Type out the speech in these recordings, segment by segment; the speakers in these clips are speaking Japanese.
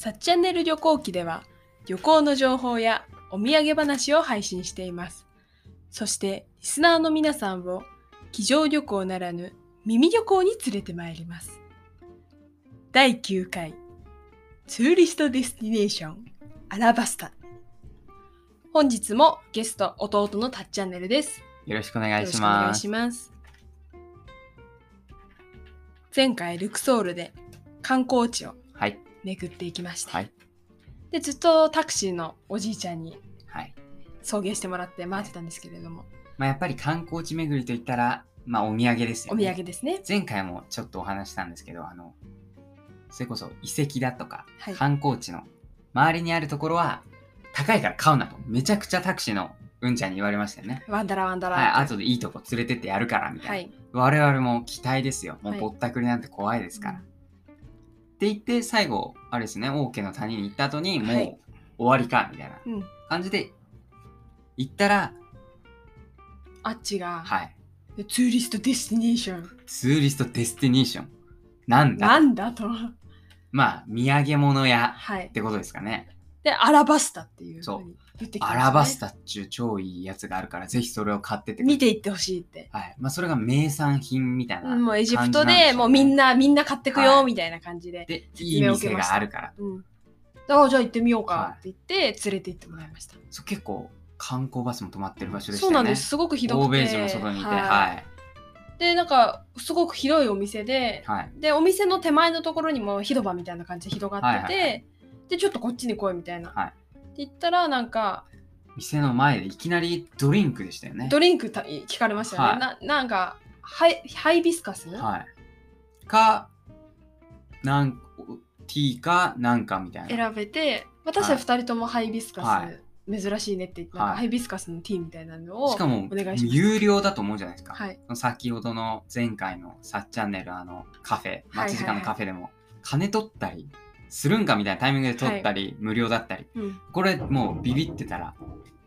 さっチャンネル旅行記では旅行の情報やお土産話を配信しています。そしてリスナーの皆さんを机上旅行ならぬ耳旅行に連れてまいります。第9回 Tourist Destination アラバスタ本日もゲスト弟のたっチャンネルです。よろしくお願い。します。前回ルクソールで観光地をはい。巡っていきました。はい。でずっとタクシーのおじいちゃんにはい。送迎してもらって待ってたんですけれども、まあ、やっぱり観光地巡りといったら、まあ、お土産ですよ、おね。土産ですね。前回もちょっとお話したんですけど、あの、それこそ遺跡だとか、はい観光地の周りにあるところは、高いから買うなと、めちゃくちゃタクシーのうんちゃんに言われましたよね。ワンダラワンダラはい、後でいいとこ連れてってやるから、みたいな。はい。我々も期待ですよ。もうはいぼったくりなんて怖いですから。って言って、最後、あれですね、王家の谷に行った後に、もうはい終わりか、みたいな感じで、行ったら、あっちが、はい。 Tourist Destination。 Tourist Destination。なんだなんだと。まあ、土産物屋はいっ。てことですかね。で、アラバスタっていう言ってきた、ね。アラバスタっちゅう超いいやつがあるから、ぜひそれを買ってって見ていってほしいって。はい。まあ、それが名産品みたいな、うんもうエジプトでもうみん。な、みんな買ってくよ、みたいな感じで。で、説いい店があるから。うん。あじゃあ行ってみようはいかって言って、連れて行ってもらいました。そう結構、観光バスも止まってる場所でしたよね。そうなんです。すごくひどくて。欧米人も外にいて、はいはい。で、なんか、すごく広いお店で、はい。で、お店の手前のところにも広場みたいな感じで広がってて、はいはいはで、ちょっとこっちに来いみたいな。はいって言ったら、なんか、店の前でいきなりドリンクでしたよね。ドリンクた聞かれましたよね。はいななんかハイ、ハイビスカス、はい。か、なん、ティーか、なんかみたいな。選べて、私は2人ともハイビスカス、はい珍しいねって言って、はいハイビスカスのティーみたいなのをしかもお願いします。有料だと思うじゃないですか。はい。先ほどの前回のさっチャンネルあのカフェ、はい待ち時間のカフェでも、金取ったりするんかみたいなタイミングで取ったり、無料だったり。うん。これもうビビってたら、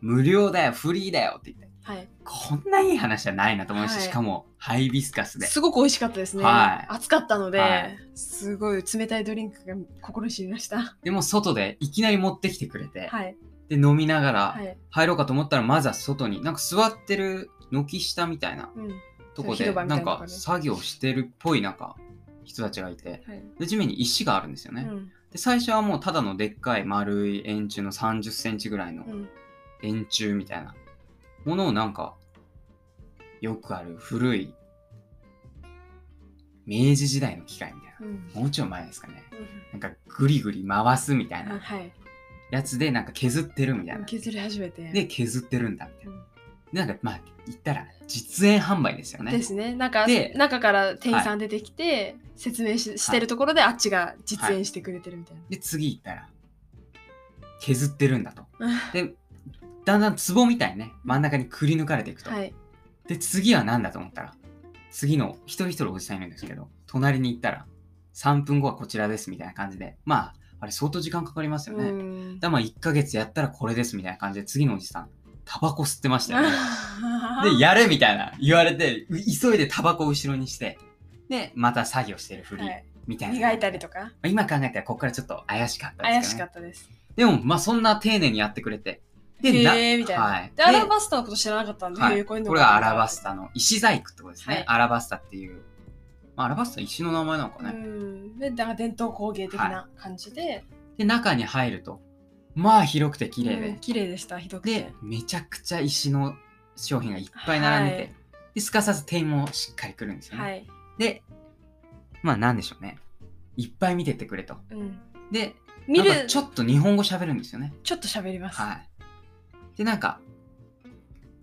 無料だよ、フリーだよって言って。はい。こんないい話じゃないなと思うし、はいしかもハイビスカスで。すごく美味しかったですね。はい暑かったので、はいすごい冷たいドリンクが心に染みました。でも外でいきなり持ってきてくれて、はい。で飲みながらはい。入ろうかと思ったら、まずは外に、なんか座ってる軒下みたいなうん。とこで、ないんか作業してるっぽいなんか人たちがいて、はい。で地面に石があるんですよね。うん。で最初はもうただのでっかい丸い円柱の30センチぐらいのうん。円柱みたいなものをなんかよくある古い明治時代の機械みたいうん。なもうちょい前ですかねなんかグリグリ回すみたいな。やつでなんか削ってるみたいな削り始めて。で削ってるんだみたいうんななんかまあ言ったら実演販売ですよねですね。なんかで中から店員さん出てきて、説明ししてるところであっちが実演してくれてるみたいな。で次行ったら削ってるんだとうんでだんだん壺みたいにね真ん中にくり抜かれていくと、はい。で、次は何だと思ったら、次の一人一人おじさんいるんですけど、隣に行ったら、3分後はこちらですみたいな感じで、まあ、あれ相当時間かかりますよね。だまあ1ヶ月やったらこれですみたいな感じで、次のおじさん、タバコ吸ってましたよね。で、やれみたいな言われて、う急いでタバコを後ろにして、で、また作業してるふり、はいみたいな。磨いたりとか？まあ今考えたらここからちょっと怪しかったで怪しすけど、ね。かったです。でも、まあそんな丁寧にやってくれて。へえみたいな。はい。で、アラバスタのこと知らなかったんで、はい、これがアラバスタの石細工ってことですね、はいアラバスタっていう、まあ、アラバスタ石の名前なのかうね、ん。で、だから伝統工芸的な感じで、で中に入るとまあ広くて綺麗で、うん綺麗でした、ひどくて。でめちゃくちゃ石の商品がいっぱい並んでて、はい。ですかさず店員もしっかり来るんですよね、はい。でまあなんでしょうね。いっぱい見てってくれと。うん。で見る。ちょっと日本語喋るんですよね。ちょっと喋ります。はい。でなんか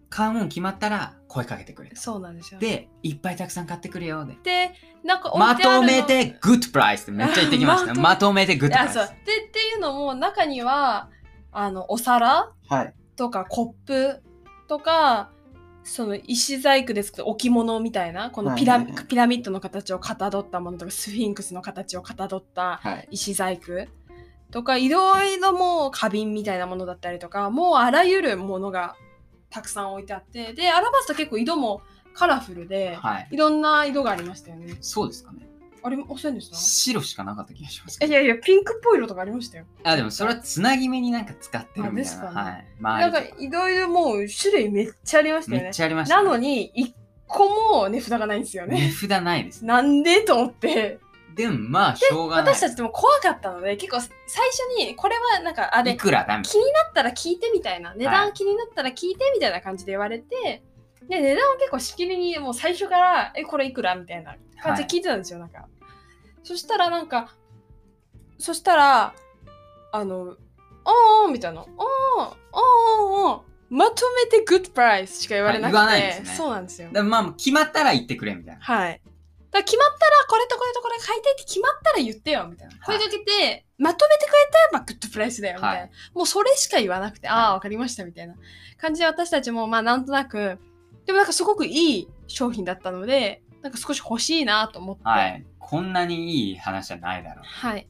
買うもん決まったら声かけてくれとそうなんですよ。でいっぱいたくさん買ってくれよでで、なんか置まとめて Good price ってめっちゃ言ってきました。ままとめて good price。でっていうのも中にはあのお皿はい。とかコップとかその石細工で作った置物みたいなこのピラ,、はいはいはいピラミッドの形をかたどったものとかスフィンクスの形をかたどったはい。石細工とかいろいろもう花瓶みたいなものだったりとかもうあらゆるものがたくさん置いてあってでアラバスタ結構色もカラフルで、はい。いろんな色がありましたよね。そうですかね。ありませんでした？白しかなかった気がします。いやいや、ピンクっぽい色とかありましたよ。あ、でもそれはつなぎ目になんか使ってるみたいあですな。かねはい。なんかいろいろもう種類めっちゃありましたよねめっ。ちゃありました、なのに、一個も値札がないんですよ値ね。札ないです。なんでと思って。でもまあ、しょうがない。私たちでも怖かったので、結構最初に、これはなんか、あれ、いくらだ気になったら聞いてみたいな。値段気になったら聞いてみたいな感じで言われて、で値段を結構しきりにもう最初から「えこれいくら?」みたいな感じで聞いてたんですよ、なんか。そしたらなんかそしたらあの「ああ」みたいな「ああああまとめてグッドプライスしか言われなくて、はい言わないんですね。そうなんですよ。まあ、決まったら言ってくれみたいな。はい。だ決まったら、これとこれとこれ買いたいって決まったら言ってよ、みたいな。声かけて、まとめてくれたら、まあ、グッドプライスだよ、みたいな。はいもうそれしか言わなくて、はいああ、わかりました、みたいな感じで私たちも、まあ、なんとなく、でもなんかすごくいい商品だったので、なんか少し欲しいなと思って。はい。こんなにいい話じゃないだろう。はい。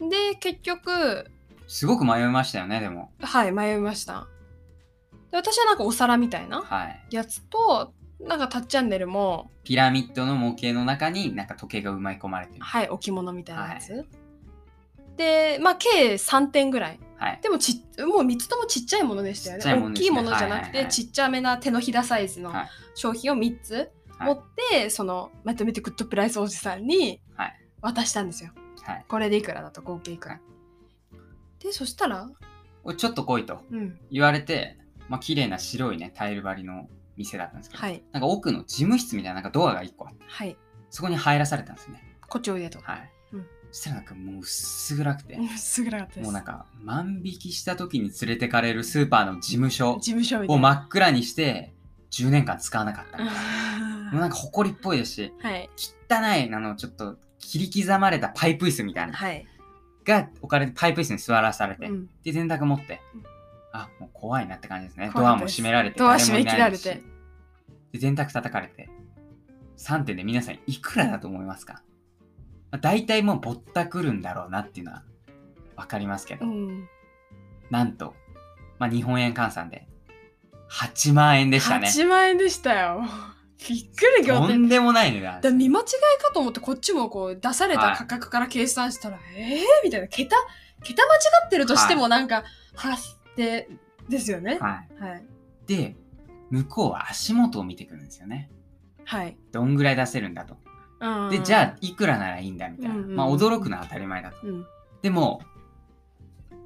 で、結局、すごく迷いましたよね、でも。はい、迷いました。で私はなんかお皿みたいなはい。やつと、なんかタッチチャンネルも、ピラミッドの模型の中になんか時計が埋まり込まれてる。はい、置物みたいなやつ。で、まあ、計3点ぐらい。はい。でもちっもう3つともちっちゃいものでしたよね。ね大きいものじゃなくて、はいはいはいちっちゃめな手のひらサイズのはい商品を3つはい持って、そのまとめてグッドプライスおじさんにはい渡したんですよ。はい。これでいくらだと合計いくら。で、そしたら、ちょっと来いとうん、言われて、まあ、綺麗な白いね、タイル張りの店だったんですけど、はい、なんか奥の事務室みたいななんかドアが1個あって、はい、そこに入らされたんですね。こっちおいでと。はい。うんそしたらなんかもう薄暗くて、うんすぐなかったです。もうなんか万引きした時に連れてかれるスーパーの事務所。を真っ暗にして10年間使わなかったみたいな。もうなんはか埃っぽいですし、い、汚い、あの、ちょっと切り刻まれたパイプ椅子みたいな、はい。が置かれてパイプ椅子に座らされて、うんで、電卓持ってうん、あ、もう怖いなって感じですね。ドアも閉められて、ドア閉め切られ。してで、電卓叩かれて、3点で皆さんいくらだと思いますか、まあ、大体もうぼったくるんだろうなっていうのはわかりますけど、うん、なんと、まあ、日本円換算で8万円でしたね。8万円でしたよ。びっくり仰天。とんでもない値段だ見間違いかと思ってこっちもこう出された価格から計算したら、えー？みたいな桁桁間違ってるとしてもなんか、はってですよね。はい。はい。で、向こうは足元を見てくるんですよね。はい。どんぐらい出せるんだと。うんで、じゃあ、いくらならいいんだみたいな。うんうんまあ、驚くのは当たり前だと。うん。でも、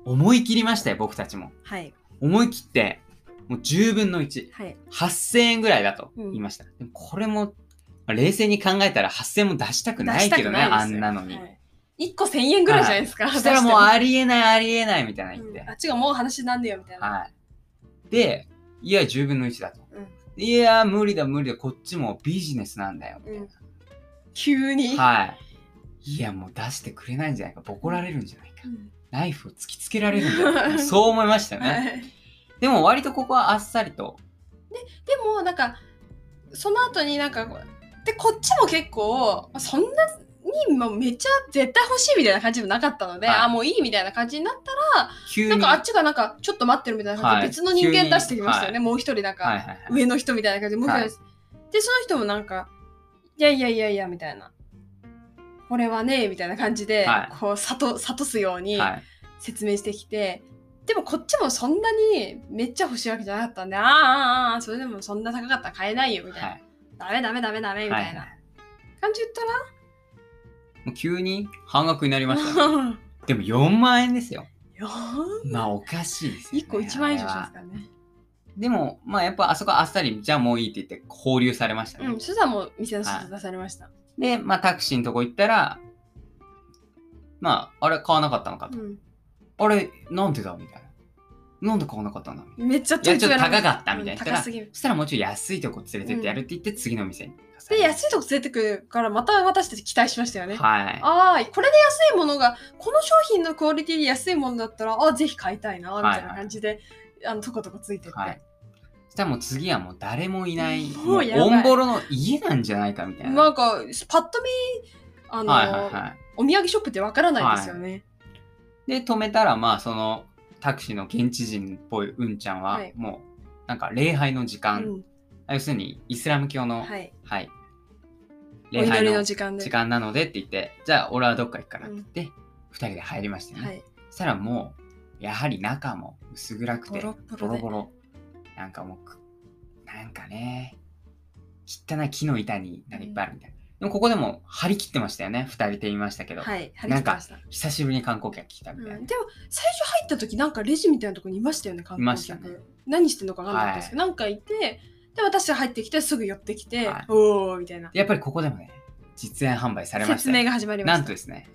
思い切りましたよ、僕たちも。はい。思い切って、もう10分の1。はい。8000円ぐらいだと言いました。でもこれも、まあ冷静に考えたら8000円も出したくないけどね、あんなのに。はい、1個1000円ぐらいじゃないですか。そしたらもうありえないありえないみたいな言って。うんあっちがもう話なんだよみたいな。はい。で、いや、10分の1だと。うんいや、無理だ無理だ、こっちもビジネスなんだよ。うん急に。はい。いや、もう出してくれないんじゃないか、ボコられるんじゃないか。うんナイフを突きつけられるんじゃないか。そう思いましたよね。はいでも割とここはあっさりと。でもなんかその後になんかでこっちも結構まあそんなにもうめっちゃ絶対欲しいみたいな感じもなかったので、はいあもういいみたいな感じになったら急に。なんかあっちがなんかちょっと待ってるみたいな感じではい別の人間出してきましたよね、もう一人なんか、はいはいはい。上の人みたいな感じでもう一人です、でその人もなんかいやいやいやいやみたいなこれはねみたいな感じで、はいこう諭諭すようにはい。説明してきて、でもこっちもそんなにめっちゃ欲しいわけじゃなかったんで、あーあーあーそれでもそんな高かったら買えないよみたいな。はい。ダメダメダメダメみたいはな感じ言ったもう急に半額になりましたね。ら、でも4万円ですよ。よまあおかしいですよ、ね。1個1万円以上しますあからね。でも、まあやっぱあそこあっさり、じゃあもういいって言って放流されましたね。うん、そしたらもう店の外出されました。で、まあタクシーのとこ行ったら、まあ、あれ買わなかったのかと。うんあれ、なんでだみたいな。なんで買わなかったんだみたいめっちゃな。いや、ちょっと高かったみたいな高すぎる。そしたらもうちょい安いとこ連れてってやるって言って、次の店に。で、安いとこ連れてくるから、また私たち期待しましたよね。はい。ああ、これで安いものが、この商品のクオリティで安いものだったら、ああ、ぜひ買いたいな、みたいな感じで、あの、とことこついてって。はい。そしたらもう次はもう誰もいない、ももうオンボロの家なんじゃないかみたいな。なんか、パッと見、あの、はいはいはい。お土産ショップってわからないですよね。で、止めたら、まあ、その、タクシーの現地人っぽいうんちゃんは、はいもう、なんか礼拝の時間、うん要するにイスラム教の、はい。はい、お祈り礼拝のの時間で。時間なのでって言って、じゃあ俺はどっか行くからって言って、二人で入りましたよね。はい。そしたらもう、やはり中も薄暗くて、ボロッボロでボロボロ。なんかもうく、なんかね、汚い木の板になんかいっぱいあるみたいな。でもここでも張り切ってましたよね。二人で言いましたけど。はい。張りなんか切ってました。久しぶりに観光客来たうみたいな。ん、でも最初入った時なんかレジみたいなところにいましたよね観いま光客、したね何してんのか分かんなかったですけど、なんかいてで私が入ってきてすぐ寄ってきて、はいおおみたいなやっぱりここでもね、実演販売されましたよ。説明が始まりましたなんとですね、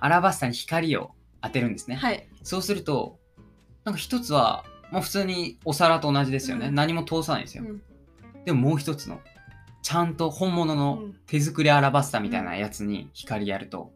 アラバスタに光を当てるんですね。はいそうすると、なんか一つは、もう普通にお皿と同じですよね。うん何も通さないんですよ。うんでももう一つの、ちゃんと本物うのん手作りアラバスタみたいなやつに光やると、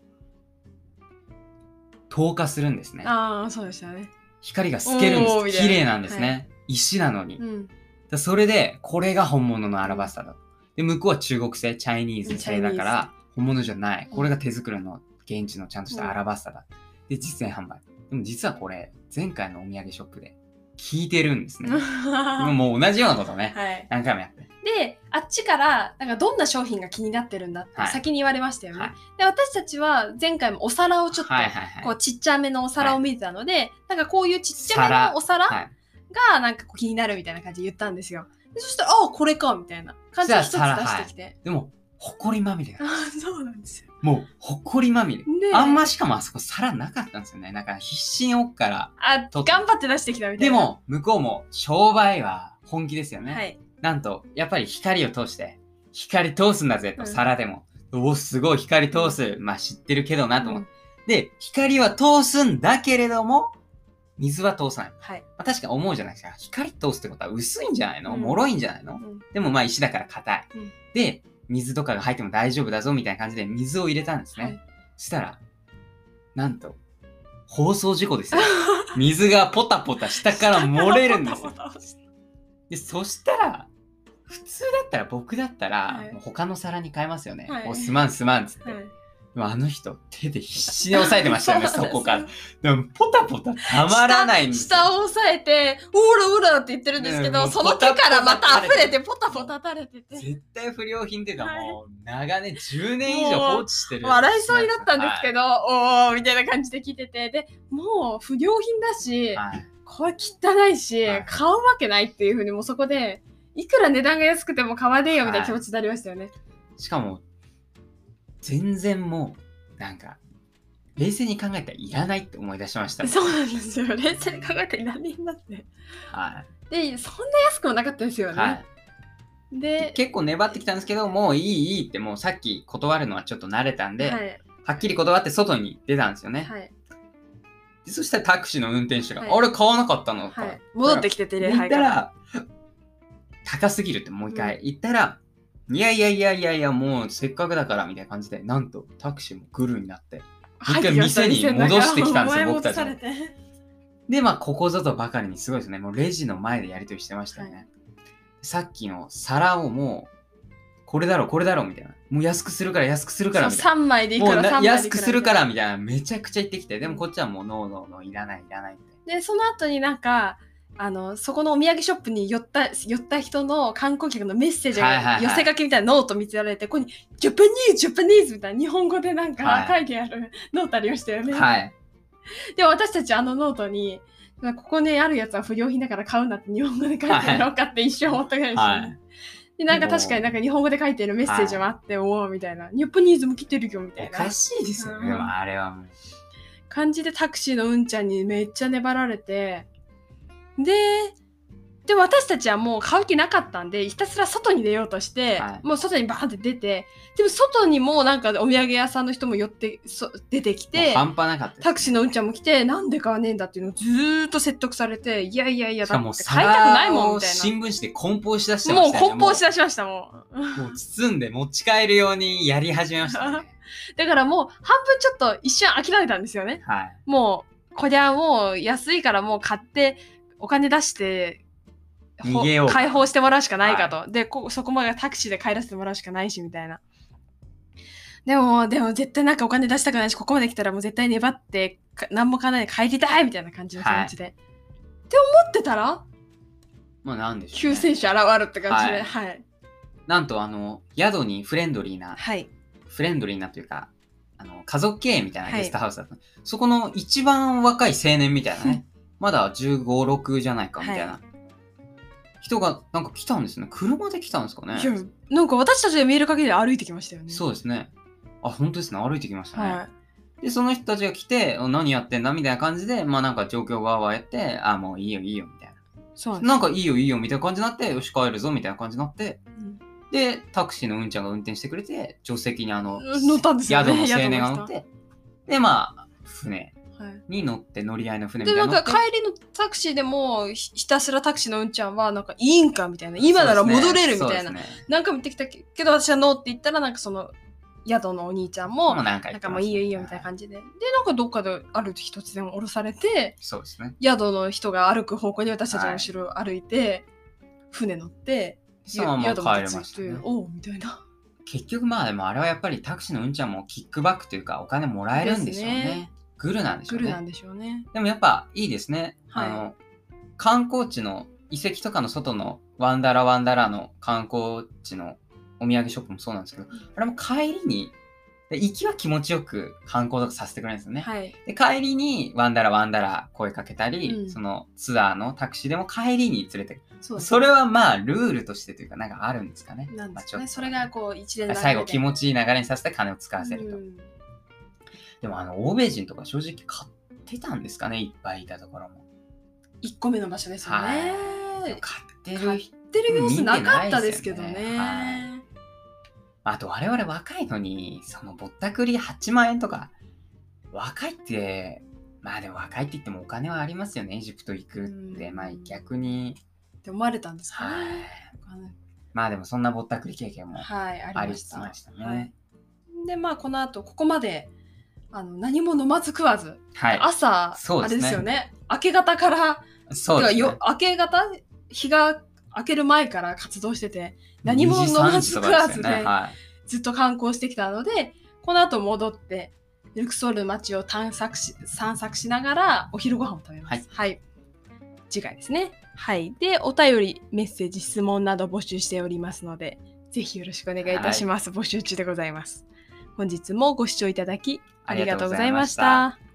透過するんですね。ああそうでしたね光が透けるんです。綺麗なんですね。は石なのに。うんだそれで、これが本物のアラバスタだと。で、向こうは中国製、チャイニーズ製だから、本物じゃない。これが手作りの現地のちゃんとしたアラバスタだ。で、実演販売。でも実はこれ、前回のお土産ショップで聞いてるんですね。はもう同じようなことね、い何回もやって。であっちからなんかどんな商品が気になってるんだってはい先に言われましたよね、はいで私たちは前回もお皿をちょっと、はいはいはい。こうちっちゃめのお皿を見てたので、なんかこういうちっちゃめ皿のお皿はい。がなんかこう気になるみたいな感じで言ったんですよ。でそしたら、ああ、これかみたいな感じで一つ出してきて。でも、ほこりまみれだあ。あ、そうなんですよ。もう、ほこりまみれ。ねえあんましかもあそこ皿なかったんですよね。なんか必死に奥から。あ、取って頑張って出してきたみたいな。で、も、向こうも商売は本気ですよね。はい。なんと、やっぱり光を通して、光通すんだぜと、うん皿でも。おお、すごい光通す。まあ知ってるけどなと思って。うんで、光は通すんだけれども、水は通さない。はい。まあ、確かに思うじゃないですか。光通すってことは薄いんじゃないの？うん脆いんじゃないの？うんでもまあ石だから硬い。うんで、水とかが入っても大丈夫だぞみたいな感じで水を入れたんですね。はいそしたら、なんと、放送事故ですよ。水がポタポタ下から漏れるんですよ。で、そしたら、普通だったら僕だったら、他の皿に変えますよね。はいおすまんすまんっつって。あの人、手で必死に押さえてましたよね、そこから。うでも、ポタポタたまらないんですよ。下下を押さえて、オラオラって言ってるんですけど、その手からまた溢れて、ポタポタ垂れてて。絶対不良品っていうかはいもう、長年10年以上放置してる。笑いそうになったんですけど。ど、おーみたいな感じで聞いてて、で、もう不良品だし、はいこれ汚いし、はい買うわけないっていうふうにもうそこで、いくら値段が安くても買わねえよみたいな気持ちになりましたよね。しかも、全然もう、なんか、冷静に考えたらいらないって思い出しました。そうなんですよ。冷静に考えたら何になって。はで、そんな安くもなかったですよい。ね。はい。で、結構粘ってきたんですけど、もういいいいってもうさっき断るのはちょっと慣れたんで、はい。はっきり断って外に出たんですよね。はい。でそしたらタクシーの運転手が、はいあれ買わなかったのか、はい。戻ってきてて、礼拝から、高すぎるってもう一回言ったら、いやいやいやいやいや、もうせっかくだからみたいな感じで、なんとタクシーもグルになって、一回店に戻してきたんですよ僕たちお前戻されてで、まあ、ここぞとばかりにすごいですね。もうレジの前でやりとりしてましたよね。さっきの皿をもう、これだろ、これだろ、みたいな。もう安くするから、安くするから、みたいそう3枚でいな。もうくら3な枚でいくら安くするから、みたいな。めちゃくちゃ言ってきて。でもこっちはもう、ノーノーノー、いらない、いらないって。でその後になんかあのそこのお土産ショップに寄った寄った人の観光客のメッセージが寄せ書きみたいなノート見せられて、ここに「 Japanese Japanese」みたいな日本語でなんかはい書いてあるノートありましたよね。はい。で私たちあのノートに「ここにあるやつは不良品だから買うな」って日本語で書いてあるのかって一瞬思ったぐらいですよね。はい。でなんか確かになんか日本語で書いてるメッセージもあって、おおみたいな「 Japanese も来てるよ」みたいなおかしいですよね。うんあれは。感じでタクシーのうんちゃんにめっちゃ粘られてでで私たちはもう買う気なかったんでひたすら外に出ようとして、はいもう外にバーンって出てでも外にもなんかお土産屋さんの人も寄ってそ出てきもうて半端なかった。タクシーのうんちゃんも来てなんで買わねえんだっていうのをずーっと説得されていやいやいやだって買いたくないもんみたい新聞紙で梱包しだしてなもうましたよね。梱包しだしましたもうもうもう包んで持ち帰るようにやり始めましたね。だからもう半分ちょっと一瞬諦めたんですよねはい。もうこりゃもう安いからもう買ってお金出してほ逃げよう。か解放してもらうしかないかと、でこそこまでタクシーで帰らせてもらうしかないしみたいな。でもでも絶対なんかお金出したくないしここまで来たらもう絶対粘ってか何も買わないで帰りたいみたいな感じの気持ちで、って思ってたらまあなんでしょう、ね。救世主現るって感じで。ははい。なんとあの、宿にフレンドリーなはい。フレンドリーなというか、あの家族経営みたいなゲストハウスだった、そこの一番若い青年みたいなね、まだ15、6じゃないかみたいな、は人がなんか来たんですね。車で来たんですかねい。やなんか私たちが見える限りで歩いてきましたよね。そうですね。あ、本当ですね。歩いてきましたね。はで、その人たちが来て、お何やってんだみたいな感じで、まあなんか状況がわーやって、あ、もういいよいいよみたいい。そうなんかいいよいいよみたいな感じになって、よし帰るぞみたいな感じになって、うんで、タクシーのうんちゃんが運転してくれて、助手席にあの、乗ったんですよ宿ね。の青年が乗って、で、まあ、船はいに乗って、乗り合いの船みでたいなの乗って。なんか帰りのタクシーでもひひたすらタクシーのうんちゃんはなんかいいんかみたいな。今なら戻れるみたいな、ね。なんか見てきたけど私はノーって言ったらなんかその宿のお兄ちゃんもなんかもういいよいいよみたいな感じで、でなんかどっかである日突然降ろされてそうですね。宿の人が歩く方向に私たちの後ろを歩いて、船乗って宿帰れ着いて、ましたね。おうみたいな。結局まあでもあれはやっぱりタクシーのうんちゃんもキックバックというかお金もらえるんでしょうね。グルなんでしょうね。グルなんでしょうねでもやっぱいいですね。はいあの、観光地の遺跡とかの外のワンダラワンダラの観光地のお土産ショップもそうなんですけど、あれも帰りに、で行きは気持ちよく観光とかさせてくれるんですよね。はいで、帰りにワンダラワンダラ声かけたり、うんそのツアーのタクシーでも帰りに連れてくそうそれはまあルールとしてというかなんかあるんですかね。なんですかねそれがこう一連最後気持ちいい流れにさせて金を使わせると。うんでもあの、欧米人とか正直買ってたんですかねいっぱいいたところも。1個目の場所ですよね、買って買っるてる様子なかったですけどねあと我々若いのに、そのぼったくり8万円とか、若いって、まあでも若いって言ってもお金はありますよね、エジプト行くって。うんまあ逆に、って思われたんですかはいね。まあでもそんなぼったくり経験もはい、あありりました。ましたね。はいで、まあ、この後、ここまで、あの、何も飲まず食わず、はい。朝、ねあれですよね、明け方から、そうねよ。明け方、日が明ける前から活動してて、何も飲まず食わずで、はい。ずっと観光してきたので、この後戻って、ルクソールの街を探索し散策しながらお昼ご飯を食べます。はい。次回ですね。はい。で、お便り、メッセージ、質問など募集しておりますので、ぜひよろしくお願いいたします。募集中でございます。本日もご視聴いただきありがとうございました。